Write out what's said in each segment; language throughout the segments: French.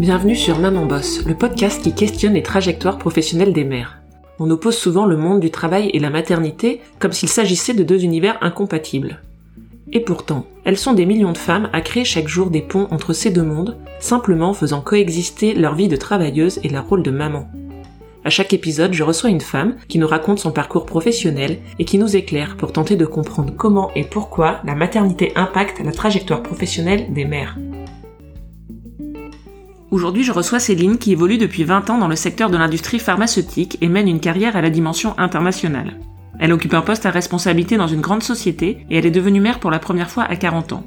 Bienvenue sur Maman Boss, le podcast qui questionne les trajectoires professionnelles des mères. On oppose souvent le monde du travail et la maternité comme s'il s'agissait de deux univers incompatibles. Et pourtant, elles sont des millions de femmes à créer chaque jour des ponts entre ces deux mondes, simplement faisant coexister leur vie de travailleuse et leur rôle de maman. À chaque épisode, je reçois une femme qui nous raconte son parcours professionnel et qui nous éclaire pour tenter de comprendre comment et pourquoi la maternité impacte la trajectoire professionnelle des mères. Aujourd'hui, je reçois Céline qui évolue depuis 20 ans dans le secteur de l'industrie pharmaceutique et mène une carrière à la dimension internationale. Elle occupe un poste à responsabilité dans une grande société et elle est devenue mère pour la première fois à 40 ans.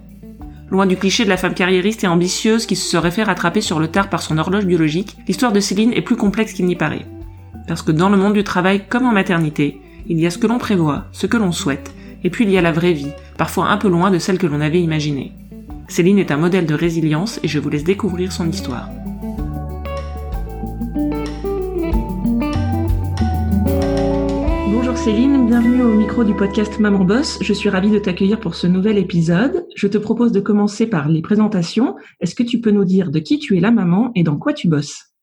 Loin du cliché de la femme carriériste et ambitieuse qui se serait fait rattraper sur le tard par son horloge biologique, l'histoire de Céline est plus complexe qu'il n'y paraît. Parce que dans le monde du travail comme en maternité, il y a ce que l'on prévoit, ce que l'on souhaite, et puis il y a la vraie vie, parfois un peu loin de celle que l'on avait imaginée. Céline est un modèle de résilience et je vous laisse découvrir son histoire. Bonjour Céline, bienvenue au micro du podcast Maman Boss. Je suis ravie de t'accueillir pour ce nouvel épisode. Je te propose de commencer par les présentations. Est-ce que tu peux nous dire de qui tu es la maman et dans quoi tu bosses?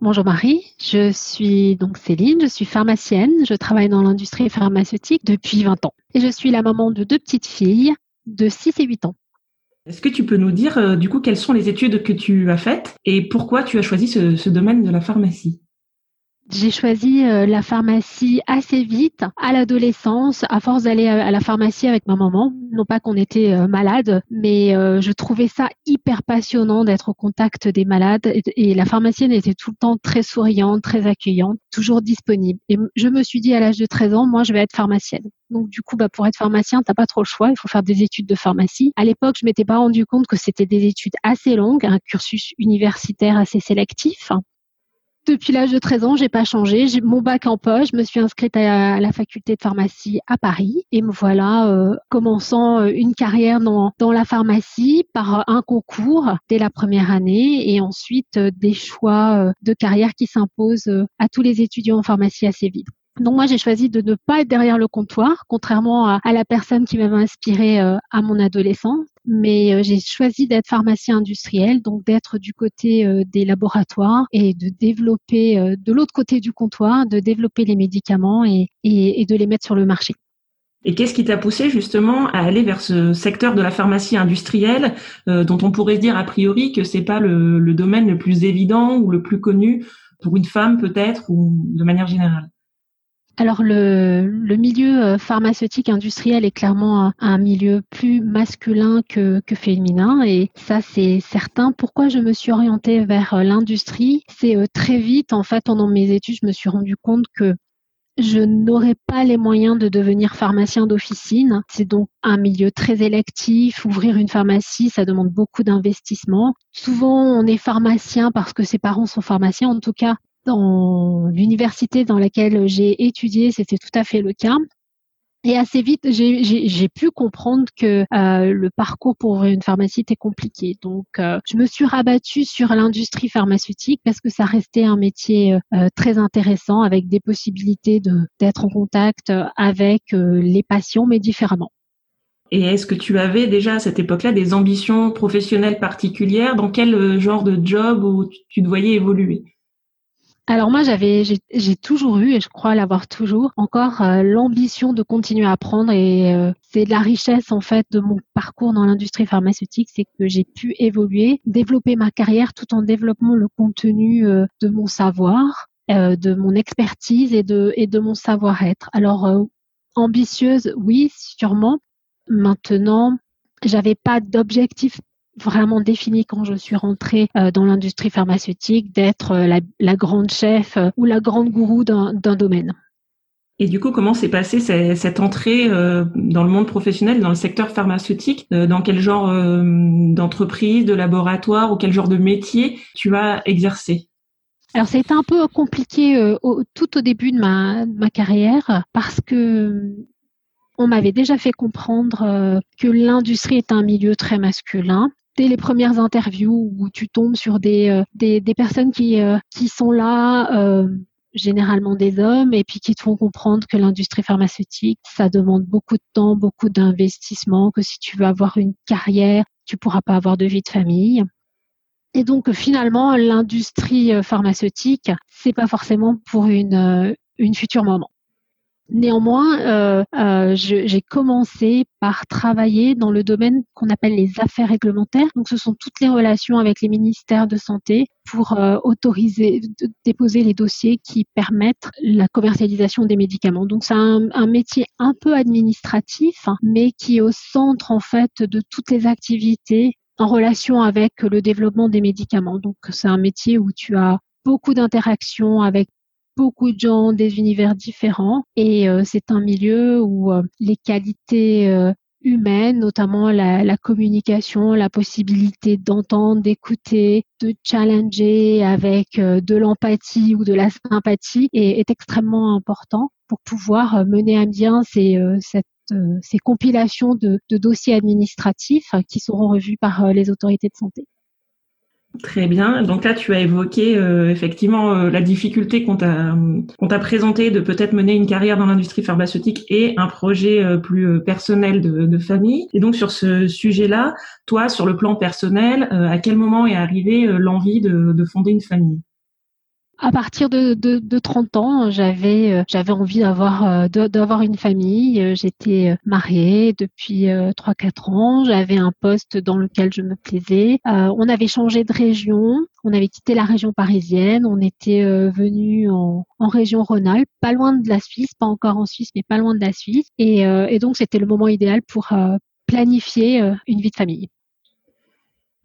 Bonjour Marie, je suis donc Céline, je suis pharmacienne, je travaille dans l'industrie pharmaceutique depuis 20 ans et je suis la maman de deux petites filles de 6 et 8 ans. Est-ce que tu peux nous dire euh, du coup quelles sont les études que tu as faites et pourquoi tu as choisi ce, domaine de la pharmacie? J'ai choisi euh, la pharmacie assez vite à l'adolescence, à force d'aller à la pharmacie avec ma maman. Non pas qu'on était euh, malade, mais je trouvais ça hyper passionnant d'être au contact des malades. Et la pharmacienne était tout le temps très souriante, très accueillante, toujours disponible. Et je me suis dit à l'âge de 13 ans, moi, je vais être pharmacienne. Donc du coup, bah, pour être pharmacien, t'as pas trop le choix. Il faut faire des études de pharmacie. À l'époque, je m'étais pas rendu compte que c'était des études assez longues, un cursus universitaire assez sélectif. Depuis l'âge de 13 ans, j'ai pas changé. J'ai mon bac en poche. Je me suis inscrite à la faculté de pharmacie à Paris et me voilà euh, commençant euh, une carrière dans, la pharmacie par un concours dès la première année et ensuite euh, des choix de carrière qui s'imposent à tous les étudiants en pharmacie assez vite. Donc moi j'ai choisi de ne pas être derrière le comptoir, contrairement à, la personne qui m'avait inspiré euh, à mon adolescence. Mais euh, j'ai choisi d'être pharmacien industriel, donc d'être du côté euh, des laboratoires et de développer de l'autre côté du comptoir, de développer les médicaments et, de les mettre sur le marché. Et qu'est-ce qui t'a poussé justement à aller vers ce secteur de la pharmacie industrielle, dont on pourrait dire a priori que c'est pas le, le domaine le plus évident ou le plus connu pour une femme peut-être ou de manière générale? Alors le, le, milieu euh, pharmaceutique industriel est clairement un, milieu plus masculin que, que, féminin et ça c'est certain. Pourquoi je me suis orientée vers euh, l'industrie? C'est euh, très vite en fait pendant mes études je me suis rendu compte que je n'aurais pas les moyens de devenir pharmacien d'officine. C'est donc un milieu très électif. Ouvrir une pharmacie, ça demande beaucoup d'investissement. Souvent, on est pharmacien parce que ses parents sont pharmaciens. En tout cas, dans l'université dans laquelle j'ai étudié, c'était tout à fait le cas. Et assez vite, j'ai pu comprendre que euh, le parcours pour ouvrir une pharmacie était compliqué. Donc, euh, je me suis rabattue sur l'industrie pharmaceutique parce que ça restait un métier euh, très intéressant avec des possibilités d'être en contact avec les patients, mais différemment. Et est-ce que tu avais déjà à cette époque-là des ambitions professionnelles particulières? Dans quel genre de job où tu te voyais évoluer? Alors moi, j'avais, j'ai toujours eu, et je crois l'avoir toujours, encore euh, l'ambition de continuer à apprendre. Et euh, c'est la richesse en fait de mon parcours dans l'industrie pharmaceutique, c'est que j'ai pu évoluer, développer ma carrière tout en développant le contenu euh, de mon savoir, de mon expertise et de et de mon savoir-être. Alors ambitieuse, oui, sûrement. Maintenant, j'avais pas d'objectif vraiment défini quand je suis rentrée euh, dans l'industrie pharmaceutique d'être euh, la, grande chef euh, ou la grande gourou d'un domaine. Et du coup, comment s'est passée cette entrée dans le monde professionnel, dans le secteur pharmaceutique Dans quel genre d'entreprise, de laboratoire ou quel genre de métier tu as exercé? Alors c'était un peu compliqué tout au début de ma, de ma carrière parce que on m'avait déjà fait comprendre que l'industrie est un milieu très masculin les premières interviews où tu tombes sur des, euh, des, personnes qui, euh, qui sont là, euh, généralement des hommes, et puis qui te font comprendre que l'industrie pharmaceutique, ça demande beaucoup de temps, beaucoup d'investissement, que si tu veux avoir une carrière, tu pourras pas avoir de vie de famille. Et donc finalement, l'industrie pharmaceutique, c'est pas forcément pour une, une future maman. Néanmoins, euh, euh, j'ai commencé par travailler dans le domaine qu'on appelle les affaires réglementaires. Donc, ce sont toutes les relations avec les ministères de santé pour euh, autoriser, déposer les dossiers qui permettent la commercialisation des médicaments. Donc, c'est un, un, métier un peu administratif, mais qui est au centre en fait de toutes les activités en relation avec le développement des médicaments. Donc, c'est un métier où tu as beaucoup d'interactions avec beaucoup de gens des univers différents et euh, c'est un milieu où euh, les qualités euh, humaines, notamment la, communication, la possibilité d'entendre, d'écouter, de challenger avec de l'empathie ou de la sympathie est, est, extrêmement important pour pouvoir mener à bien ces, ces compilations de, de, dossiers administratifs qui seront revus par les autorités de santé. Très bien. Donc là, tu as évoqué euh, effectivement euh, la difficulté qu'on t'a qu'on t'a présenté de peut-être mener une carrière dans l'industrie pharmaceutique et un projet euh, plus personnel de, famille. Et donc sur ce sujet-là, toi, sur le plan personnel, à quel moment est arrivée l'envie de fonder une famille? À partir de, de, de 30 ans, j'avais euh, j'avais envie d'avoir euh, d'avoir une famille. Euh, j'étais mariée depuis 3-4 ans. J'avais un poste dans lequel je me plaisais. on avait changé de région. On avait quitté la région parisienne. On était venu en, en région Rhône-Alpes, pas loin de la Suisse, pas encore en Suisse, mais pas loin de la Suisse. Et, et donc c'était le moment idéal pour planifier une vie de famille.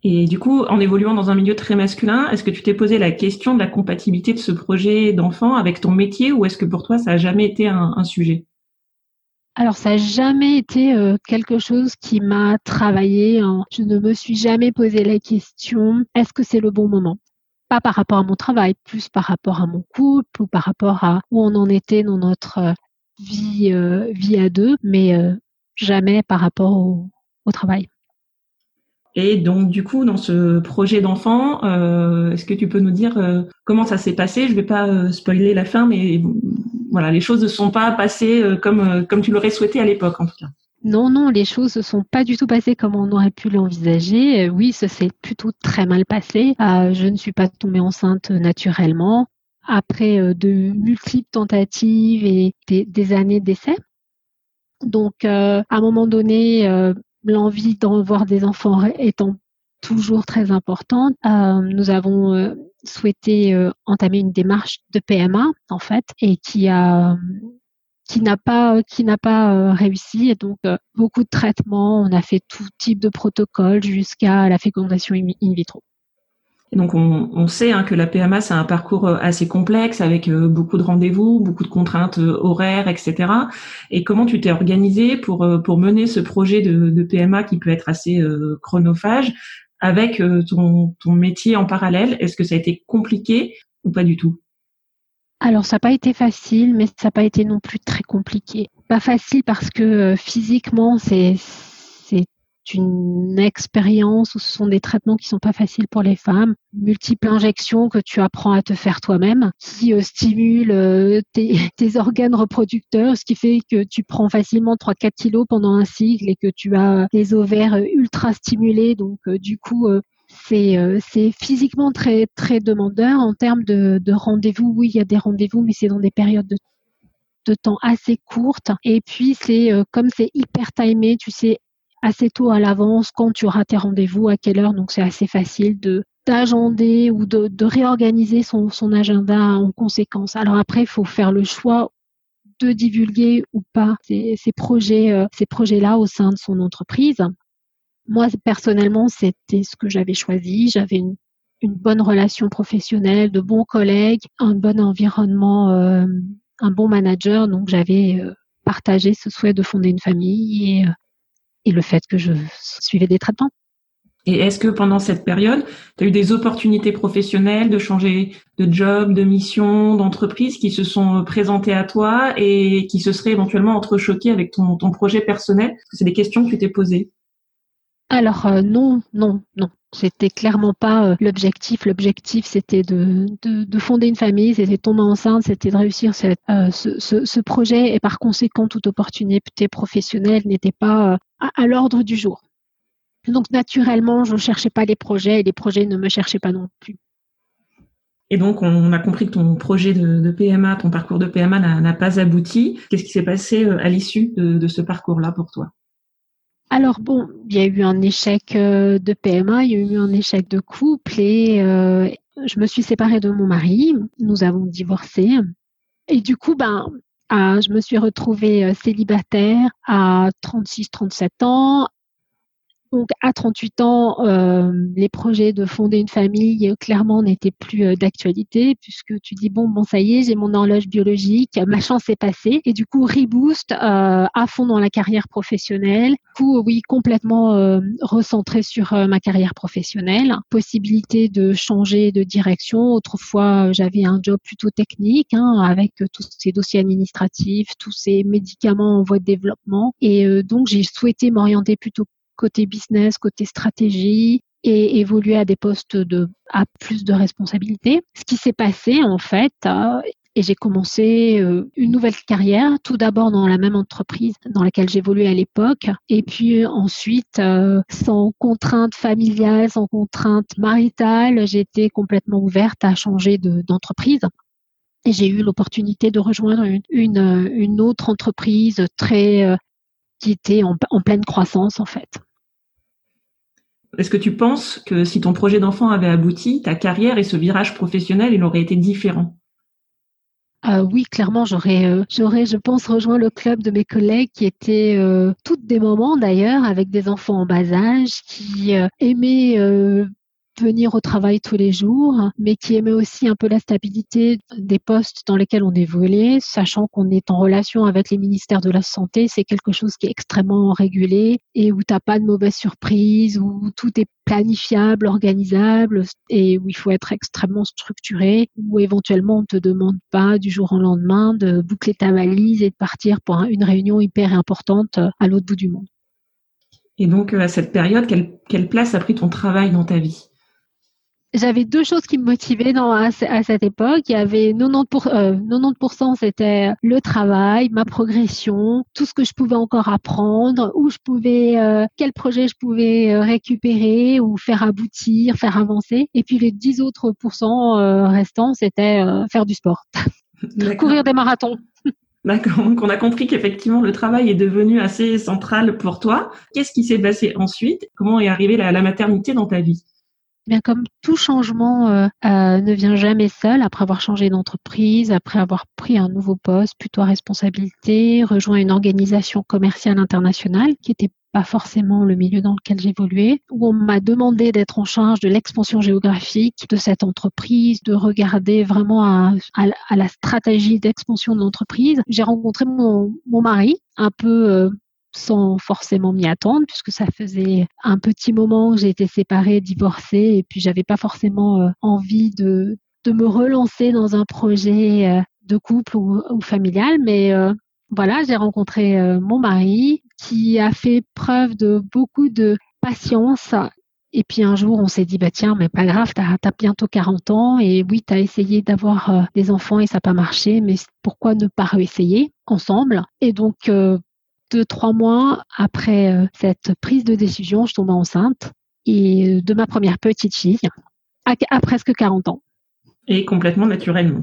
Et du coup, en évoluant dans un milieu très masculin, est-ce que tu t'es posé la question de la compatibilité de ce projet d'enfant avec ton métier ou est-ce que pour toi, ça n'a jamais été un, sujet? Alors ça n'a jamais été euh, quelque chose qui m'a travaillé. Hein. Je ne me suis jamais posé la question est-ce que c'est le bon moment? Pas par rapport à mon travail, plus par rapport à mon couple ou par rapport à où on en était dans notre euh, vie euh, vie à deux, mais jamais par rapport au travail. Et donc, du coup, dans ce projet d'enfant, euh, est-ce que tu peux nous dire euh, comment ça s'est passé? Je vais pas euh, spoiler la fin, mais voilà, les choses ne sont pas passées comme comme tu l'aurais souhaité à l'époque, en tout cas. Non, non, les choses ne sont pas du tout passées comme on aurait pu l'envisager. oui, ça s'est plutôt très mal passé. je ne suis pas tombée enceinte naturellement après de multiples tentatives et des, des années d'essai. Donc, à un moment donné, l'envie d'en voir des enfants étant toujours très importante, euh, nous avons euh, souhaité euh, entamer une démarche de PMA en fait et qui a qui n'a pas qui n'a pas réussi. Et donc beaucoup de traitements, on a fait tout type de protocole jusqu'à la fécondation in vitro donc on, sait hein, que la PMA c'est un parcours euh, assez complexe avec euh, beaucoup de rendez-vous, beaucoup de contraintes euh, horaires, etc. Et comment tu t'es organisé pour pour mener ce projet de, PMA qui peut être assez chronophage avec ton ton métier en parallèle? Est-ce que ça a été compliqué ou pas du tout? Alors ça n'a pas été facile, mais ça n'a pas été non plus très compliqué. Pas facile parce que physiquement c'est une expérience où ce sont des traitements qui sont pas faciles pour les femmes, multiples injections que tu apprends à te faire toi-même, qui euh, stimulent euh, tes, organes reproducteurs, ce qui fait que tu prends facilement 3-4 kilos pendant un cycle et que tu as des ovaires ultra stimulés. Donc euh, du coup, c'est c'est physiquement très très demandeur en termes de, de rendez-vous. Oui, il y a des rendez-vous, mais c'est dans des périodes de de temps assez courtes et puis c'est comme c'est hyper timé tu sais assez tôt à l'avance quand tu auras tes rendez-vous, à quelle heure. Donc c'est assez facile de d'agender ou de, de réorganiser son, son, agenda en conséquence. Alors après, il faut faire le choix de divulguer ou pas ces, ces projets, euh, ces projets-là au sein de son entreprise. Moi, personnellement, c'était ce que j'avais choisi. J'avais une, une, bonne relation professionnelle, de bons collègues, un bon environnement, euh, un bon manager. Donc, j'avais euh, partagé ce souhait de fonder une famille et et le fait que je suivais des traitements. Et est-ce que pendant cette période, tu as eu des opportunités professionnelles de changer de job, de mission, d'entreprise qui se sont présentées à toi et qui se seraient éventuellement entrechoquées avec ton, ton projet personnel? C'est des questions que tu t'es posées alors euh, non, non, non. C'était clairement pas euh, l'objectif. L'objectif, c'était de, de, fonder une famille, c'était de tomber enceinte, c'était de réussir euh, ce, projet. Et par conséquent, toute opportunité professionnelle n'était pas à, l'ordre du jour. Donc naturellement, je ne cherchais pas les projets et les projets ne me cherchaient pas non plus. Et donc, on a compris que ton projet de, PMA, ton parcours de PMA n'a pas abouti. Qu'est-ce qui s'est passé à l'issue de, ce parcours-là pour toi? Alors bon, il y a eu un échec euh, de PMA, il y a eu un échec de couple et euh, je me suis séparée de mon mari. Nous avons divorcé. Et du coup, ben, je me suis retrouvée célibataire à 36-37 ans donc à 38 ans, euh, les projets de fonder une famille euh, clairement n'étaient plus euh, d'actualité puisque tu dis bon bon ça y est j'ai mon horloge biologique, ma chance est passée et du coup reboost à fond dans la carrière professionnelle. Du coup oui complètement recentré sur ma carrière professionnelle, possibilité de changer de direction. Autrefois j'avais un job plutôt technique hein, avec tous ces dossiers administratifs, tous ces médicaments en voie de développement et donc j'ai souhaité m'orienter plutôt côté business, côté stratégie et évoluer à des postes de à plus de responsabilités. Ce qui s'est passé en fait, euh, et j'ai commencé euh, une nouvelle carrière, tout d'abord dans la même entreprise dans laquelle j'évoluais à l'époque, et puis ensuite, euh, sans contrainte familiale, sans contrainte maritale, j'étais complètement ouverte à changer d'entreprise. et j'ai eu l'opportunité de rejoindre une, une, une, autre entreprise très qui était en, pleine croissance en fait. Est-ce que tu penses que si ton projet d'enfant avait abouti, ta carrière et ce virage professionnel, il aurait été différent? Euh, oui, clairement, j'aurais, euh, j'aurais, je pense, rejoint le club de mes collègues qui étaient euh, toutes des mamans d'ailleurs, avec des enfants en bas âge, qui aimaient venir au travail tous les jours, mais qui aimait aussi un peu la stabilité des postes dans lesquels on évoluait, sachant qu'on est en relation avec les ministères de la Santé, c'est quelque chose qui est extrêmement régulé et où t'as pas de mauvaises surprises, où tout est planifiable, organisable et où il faut être extrêmement structuré, où éventuellement on te demande pas du jour au lendemain de boucler ta valise et de partir pour une réunion hyper importante à l'autre bout du monde. Et donc, à cette période, quelle place a pris ton travail dans ta vie? J'avais deux choses qui me motivaient dans, à, cette époque. Il y avait 90%, pour, 90% euh, c'était le travail, ma progression, tout ce que je pouvais encore apprendre, où je pouvais, euh, quel projet je pouvais euh, récupérer ou faire aboutir, faire avancer. Et puis les 10 autres pourcents restants, c'était faire du sport, courir des marathons. D'accord, donc on a compris qu'effectivement le travail est devenu assez central pour toi. Qu'est-ce qui s'est passé ensuite? Comment est arrivée la maternité dans ta vie? Bien comme tout changement euh, euh, ne vient jamais seul, après avoir changé d'entreprise, après avoir pris un nouveau poste, plutôt à responsabilité, rejoint une organisation commerciale internationale qui était pas forcément le milieu dans lequel j'évoluais, où on m'a demandé d'être en charge de l'expansion géographique de cette entreprise, de regarder vraiment à, à, la stratégie d'expansion de l'entreprise. J'ai rencontré mon, mon mari, un peu euh, sans forcément m'y attendre, puisque ça faisait un petit moment que j'étais séparée, divorcée, et puis j'avais pas forcément euh, envie de, de me relancer dans un projet euh, de couple ou, familial. Mais euh, voilà, j'ai rencontré mon mari qui a fait preuve de beaucoup de patience. Et puis un jour, on s'est dit, bah tiens, mais pas grave, t'as as bientôt 40 ans et oui, t'as essayé d'avoir des enfants et ça n'a pas marché, mais pourquoi ne pas réessayer ensemble? Et donc, deux, trois mois après euh, cette prise de décision, je tombe enceinte et euh, de ma première petite fille à, presque 40 ans. Et complètement naturellement.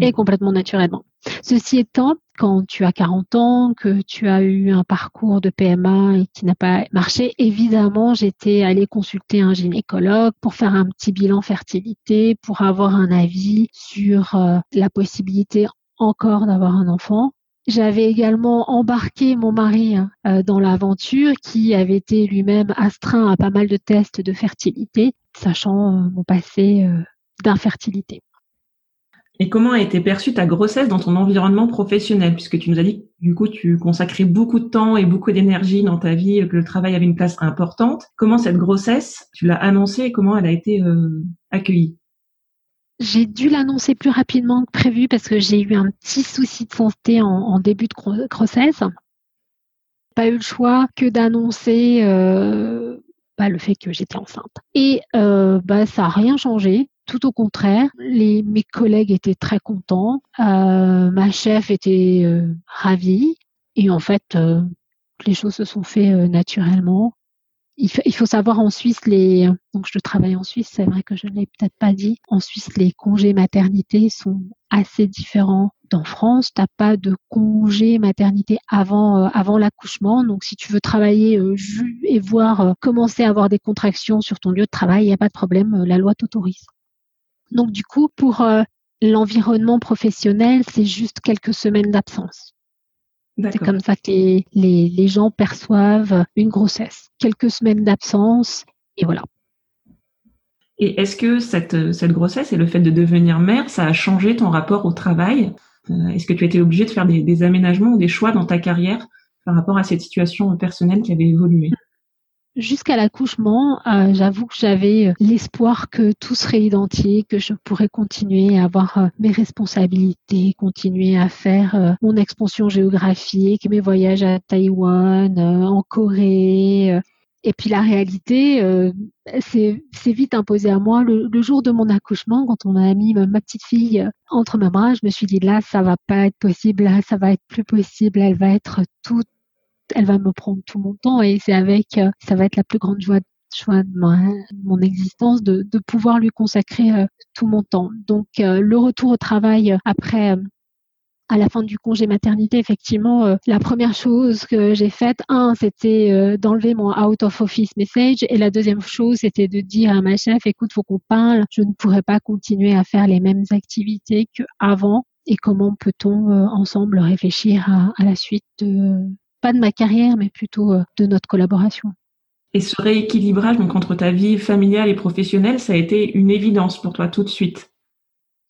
Et complètement naturellement. Ceci étant, quand tu as 40 ans, que tu as eu un parcours de PMA et qui n'a pas marché, évidemment, j'étais allée consulter un gynécologue pour faire un petit bilan fertilité, pour avoir un avis sur euh, la possibilité encore d'avoir un enfant. J'avais également embarqué mon mari euh, dans l'aventure qui avait été lui-même astreint à pas mal de tests de fertilité, sachant euh, mon passé euh, d'infertilité. Et comment a été perçue ta grossesse dans ton environnement professionnel? Puisque tu nous as dit que du coup tu consacrais beaucoup de temps et beaucoup d'énergie dans ta vie, que le travail avait une place importante. Comment cette grossesse, tu l'as annoncée et comment elle a été accueillie? J'ai dû l'annoncer plus rapidement que prévu parce que j'ai eu un petit souci de santé en, début de grossesse. Pas eu le choix que d'annoncer euh, bah, le fait que j'étais enceinte. Et euh, bah, ça n'a rien changé. Tout au contraire, les, mes collègues étaient très contents, euh, ma chef était ravie, et en fait, les choses se sont faites naturellement. Il, faut savoir en Suisse les donc je travaille en Suisse, c'est vrai que je ne l'ai peut-être pas dit. En Suisse, les congés maternité sont assez différents d'en France. T'as pas de congé maternité avant euh, l'accouchement. Donc si tu veux travailler euh, et voir euh, commencer à avoir des contractions sur ton lieu de travail, il n'y a pas de problème, la loi t'autorise. Donc du coup, pour l'environnement professionnel, c'est juste quelques semaines d'absence. C'est comme ça que les, les, gens perçoivent une grossesse. Quelques semaines d'absence et voilà. Et est-ce que cette, cette grossesse et le fait de devenir mère, ça a changé ton rapport au travail? Euh, Est-ce que tu été obligée de faire des, des, aménagements ou des choix dans ta carrière par rapport à cette situation personnelle qui avait évolué? Jusqu'à l'accouchement, euh, j'avoue que j'avais euh, l'espoir que tout serait identique, que je pourrais continuer à avoir euh, mes responsabilités, continuer à faire mon expansion géographique, mes voyages à Taïwan, en Corée. Et puis la réalité, c'est vite imposé à moi. Le, jour de mon accouchement, quand on a mis ma petite fille entre mes bras, je me suis dit là, ça va pas être possible, là, ça va être plus possible, elle va être toute elle va me prendre tout mon temps et c'est avec, euh, ça va être la plus grande joie de mon existence de, pouvoir lui consacrer euh, tout mon temps. Donc euh, le retour au travail après à la fin du congé maternité, effectivement, la première chose que j'ai faite, un, c'était d'enlever mon out of office message, et la deuxième chose, c'était de dire à ma chef, écoute, faut qu'on parle. Je ne pourrais pas continuer à faire les mêmes activités qu'avant. Et comment peut-on ensemble réfléchir à, à la suite de, pas de ma carrière, mais plutôt euh, de notre collaboration. Et ce rééquilibrage donc entre ta vie familiale et professionnelle, ça a été une évidence pour toi tout de suite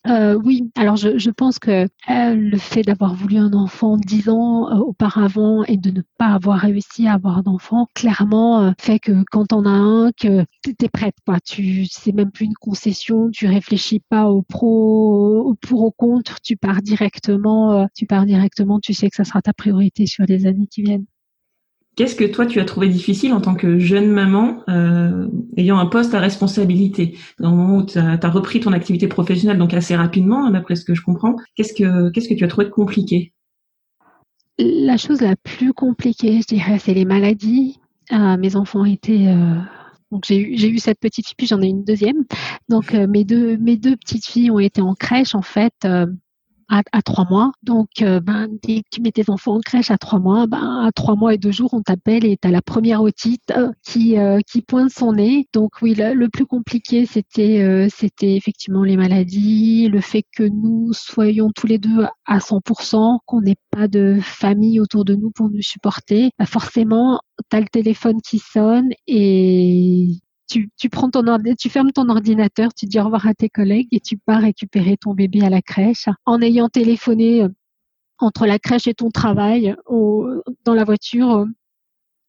euh, oui, alors je, je pense que euh, le fait d'avoir voulu un enfant dix ans euh, auparavant et de ne pas avoir réussi à avoir d'enfant, clairement euh, fait que quand on a un, que tu es prête, quoi. Tu c'est même plus une concession, tu réfléchis pas au pro, au pour au contre, tu pars directement, tu pars directement, tu sais que ça sera ta priorité sur les années qui viennent. Qu'est-ce que toi tu as trouvé difficile en tant que jeune maman euh, ayant un poste à responsabilité? Dans le moment où tu as, repris ton activité professionnelle, donc assez rapidement, hein, d'après ce que je comprends, qu'est-ce que qu'est-ce que tu as trouvé compliqué? La chose la plus compliquée, je dirais, c'est les maladies. Euh, mes enfants étaient euh, donc j'ai eu, cette petite fille, puis j'en ai une deuxième. Donc mes deux mes deux petites filles ont été en crèche en fait à, trois mois. Donc, euh, ben, dès que tu mets tes enfants en crèche à trois mois, ben, à trois mois et deux jours, on t'appelle et tu as la première otite euh, qui, euh, qui pointe son nez. Donc oui, le, plus compliqué, c'était c'était effectivement les maladies, le fait que nous soyons tous les deux à 100%, qu'on n'ait pas de famille autour de nous pour nous supporter. Ben, forcément, tu as le téléphone qui sonne et tu, prends ton tu fermes ton ordinateur, tu dis au revoir à tes collègues et tu pars récupérer ton bébé à la crèche. En ayant téléphoné euh, entre la crèche et ton travail dans la voiture euh,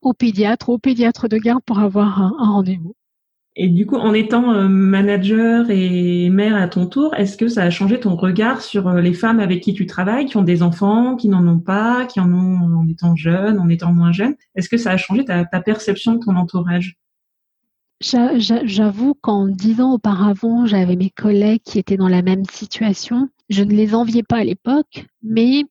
au pédiatre, au pédiatre de garde pour avoir un, rendez-vous. Et du coup, en étant euh, manager et mère à ton tour, est-ce que ça a changé ton regard sur les femmes avec qui tu travailles, qui ont des enfants, qui n'en ont pas, qui en ont en étant jeunes, en étant moins jeunes? Est-ce que ça a changé ta perception de ton entourage? J'avoue qu'en dix ans auparavant, j'avais mes collègues qui étaient dans la même situation. Je ne les enviais pas à l'époque, mais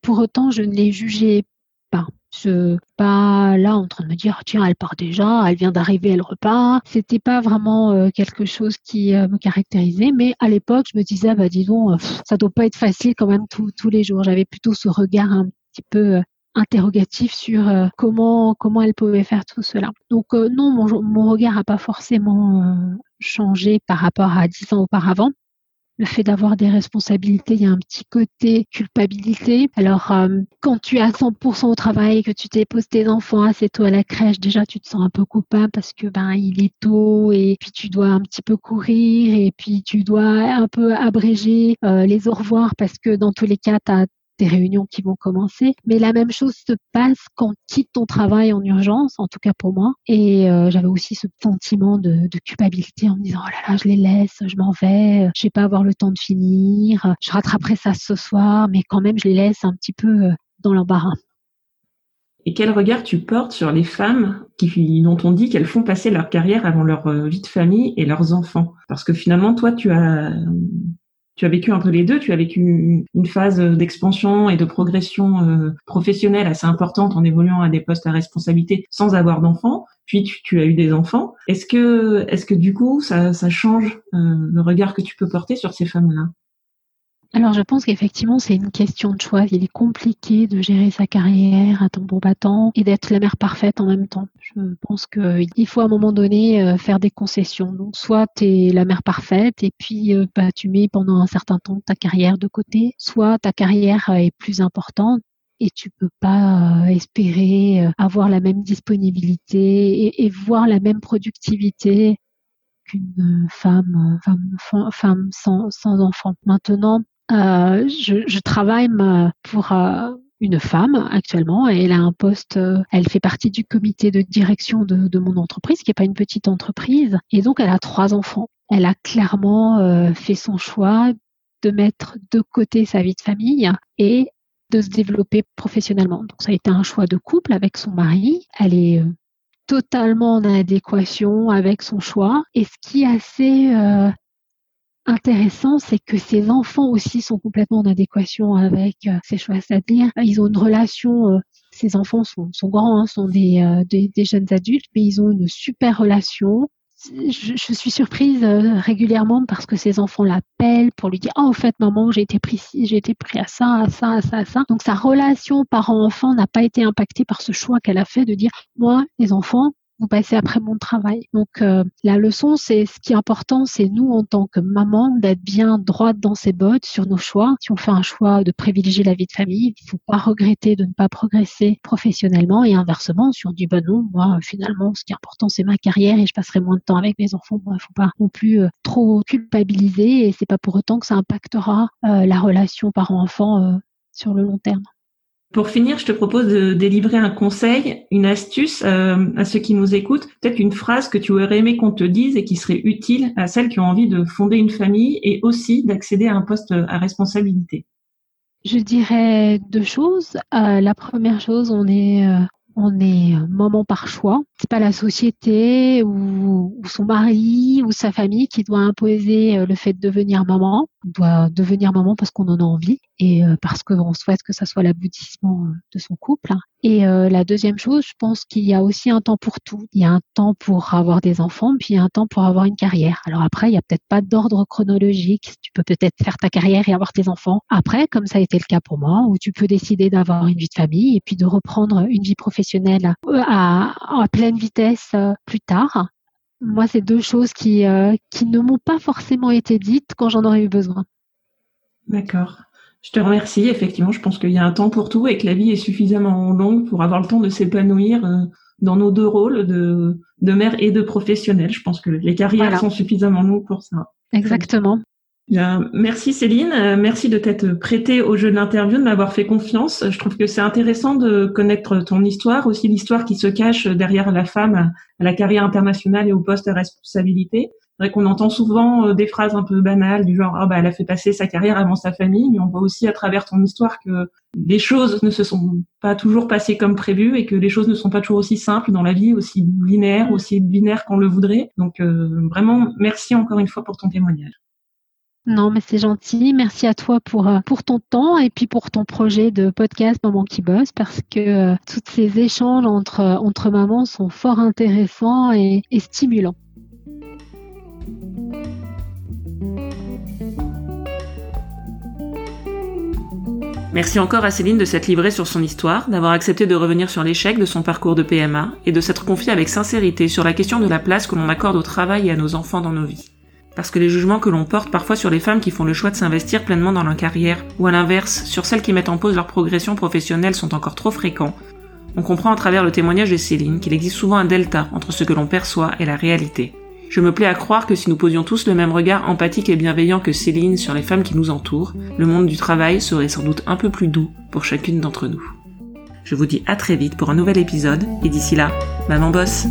pour autant, je ne les jugeais pas. Je pas là en train de me dire tiens elle part déjà, elle vient d'arriver, elle repart. C'était pas vraiment euh, quelque chose qui euh, me caractérisait, mais à l'époque je me disais bah disons euh, ça doit pas être facile quand même tous les jours. J'avais plutôt ce regard un petit peu interrogatif sur euh, comment comment elle pouvait faire tout cela. Donc euh, non, mon, mon regard n'a pas forcément euh, changé par rapport à dix ans auparavant. Le fait d'avoir des responsabilités, il y a un petit côté culpabilité. Alors, quand tu es à 100% au travail, que tu déposes tes enfants assez tôt à la crèche, déjà tu te sens un peu coupable parce que ben il est tôt et puis tu dois un petit peu courir et puis tu dois un peu abréger les au revoir parce que dans tous les cas, tu as des réunions qui vont commencer. Mais la même chose se passe quand tu quittes ton travail en urgence, en tout cas pour moi. Et euh, j'avais aussi ce sentiment de, culpabilité en me disant, oh là là, je les laisse, je m'en vais, je vais pas avoir le temps de finir, je rattraperai ça ce soir, mais quand même, je les laisse un petit peu euh, dans l'embarras. Et quel regard tu portes sur les femmes qui, dont on dit qu'elles font passer leur carrière avant leur euh, vie de famille et leurs enfants? Parce que finalement, toi, tu as tu as vécu un peu les deux. Tu as vécu une, phase d'expansion et de progression euh, professionnelle assez importante en évoluant à des postes à responsabilité sans avoir d'enfants. puis tu, as eu des enfants. Est-ce que, est-ce que du coup, ça, ça change le regard que tu peux porter sur ces femmes-là? Alors je pense qu'effectivement c'est une question de choix. Il est compliqué de gérer sa carrière à tambour battant et d'être la mère parfaite en même temps. Je pense qu'il faut à un moment donné euh, faire des concessions. Donc soit tu es la mère parfaite et puis euh, bah, tu mets pendant un certain temps ta carrière de côté, soit ta carrière est plus importante et tu peux pas euh, espérer avoir la même disponibilité et, voir la même productivité qu'une femme, femme, femme sans, sans enfant. Maintenant, euh, je, je, travaille pour euh, une femme actuellement et elle a un poste, euh, elle fait partie du comité de direction de, de mon entreprise, qui n'est pas une petite entreprise, et donc elle a trois enfants. Elle a clairement fait son choix de mettre de côté sa vie de famille et de se développer professionnellement. Donc ça a été un choix de couple avec son mari. Elle est totalement en adéquation avec son choix. Et ce qui est assez intéressant, c'est que ces enfants aussi sont complètement en adéquation avec euh, ces choix. C'est-à-dire, ils ont une relation, euh, ces enfants sont, sont grands, hein, sont des, euh, des, des, jeunes adultes, mais ils ont une super relation. Je, je suis surprise régulièrement parce que ces enfants l'appellent pour lui dire oh en fait maman j'ai été pris j'ai été pris à ça à ça à ça à ça donc sa relation parent-enfant n'a pas été impactée par ce choix qu'elle a fait de dire moi les enfants vous passez après mon travail. Donc euh, la leçon, c'est ce qui est important, c'est nous en tant que maman d'être bien droite dans ses bottes sur nos choix. Si on fait un choix de privilégier la vie de famille, il faut pas regretter de ne pas progresser professionnellement et inversement, si on dit bah non, moi finalement ce qui est important c'est ma carrière et je passerai moins de temps avec mes enfants, il faut pas non plus euh, trop culpabiliser et c'est pas pour autant que ça impactera euh, la relation parent-enfant sur le long terme. Pour finir, je te propose de délivrer un conseil, une astuce euh, à ceux qui nous écoutent, peut-être une phrase que tu aurais aimé qu'on te dise et qui serait utile à celles qui ont envie de fonder une famille et aussi d'accéder à un poste à responsabilité. Je dirais deux choses. Euh, la première chose, on est euh, maman par choix. C'est pas la société ou, son mari ou sa famille qui doit imposer le fait de devenir maman. On doit devenir maman parce qu'on en a envie et euh, parce qu'on souhaite que ça soit l'aboutissement euh, de son couple. Et euh, la deuxième chose, je pense qu'il y a aussi un temps pour tout. Il y a un temps pour avoir des enfants, puis il y a un temps pour avoir une carrière. Alors après, il y a peut-être pas d'ordre chronologique. Tu peux peut-être faire ta carrière et avoir tes enfants après, comme ça a été le cas pour moi, où tu peux décider d'avoir une vie de famille et puis de reprendre une vie professionnelle à, à pleine vitesse plus tard. Moi, c'est deux choses qui, qui ne m'ont pas forcément été dites quand j'en aurais eu besoin. D'accord. Je te remercie. Effectivement, je pense qu'il y a un temps pour tout et que la vie est suffisamment longue pour avoir le temps de s'épanouir euh, dans nos deux rôles de, de mère et de professionnel. Je pense que les carrières sont suffisamment longues pour ça. Exactement. Bien, merci Céline, euh, merci de t'être prêtée au jeu de l'interview, de m'avoir fait confiance. Je trouve que c'est intéressant de connaître ton histoire, aussi l'histoire qui se cache derrière la femme à la carrière internationale et au poste à responsabilité. C'est vrai qu'on entend souvent euh, des phrases un peu banales du genre ah bah elle a fait passer sa carrière avant sa famille, mais on voit aussi à travers ton histoire que les choses ne se sont pas toujours passées comme prévu et que les choses ne sont pas toujours aussi simples dans la vie, aussi linéaires, aussi binaires qu'on le voudrait. Donc euh, vraiment merci encore une fois pour ton témoignage. Non, mais c'est gentil. Merci à toi pour, euh, pour ton temps et puis pour ton projet de podcast Maman qui bosse parce que tous ces échanges entre, entre mamans sont fort intéressants et, et stimulants. Merci encore à Céline de s'être livrée sur son histoire, d'avoir accepté de revenir sur l'échec de son parcours de PMA et de s'être confiée avec sincérité sur la question de la place que l'on accorde au travail et à nos enfants dans nos vies. Parce que les jugements que l'on porte parfois sur les femmes qui font le choix de s'investir pleinement dans leur carrière, ou à l'inverse, sur celles qui mettent en pause leur progression professionnelle sont encore trop fréquents, on comprend à travers le témoignage de Céline qu'il existe souvent un delta entre ce que l'on perçoit et la réalité. Je me plais à croire que si nous posions tous le même regard empathique et bienveillant que Céline sur les femmes qui nous entourent, le monde du travail serait sans doute un peu plus doux pour chacune d'entre nous. Je vous dis à très vite pour un nouvel épisode, et d'ici là, maman bosse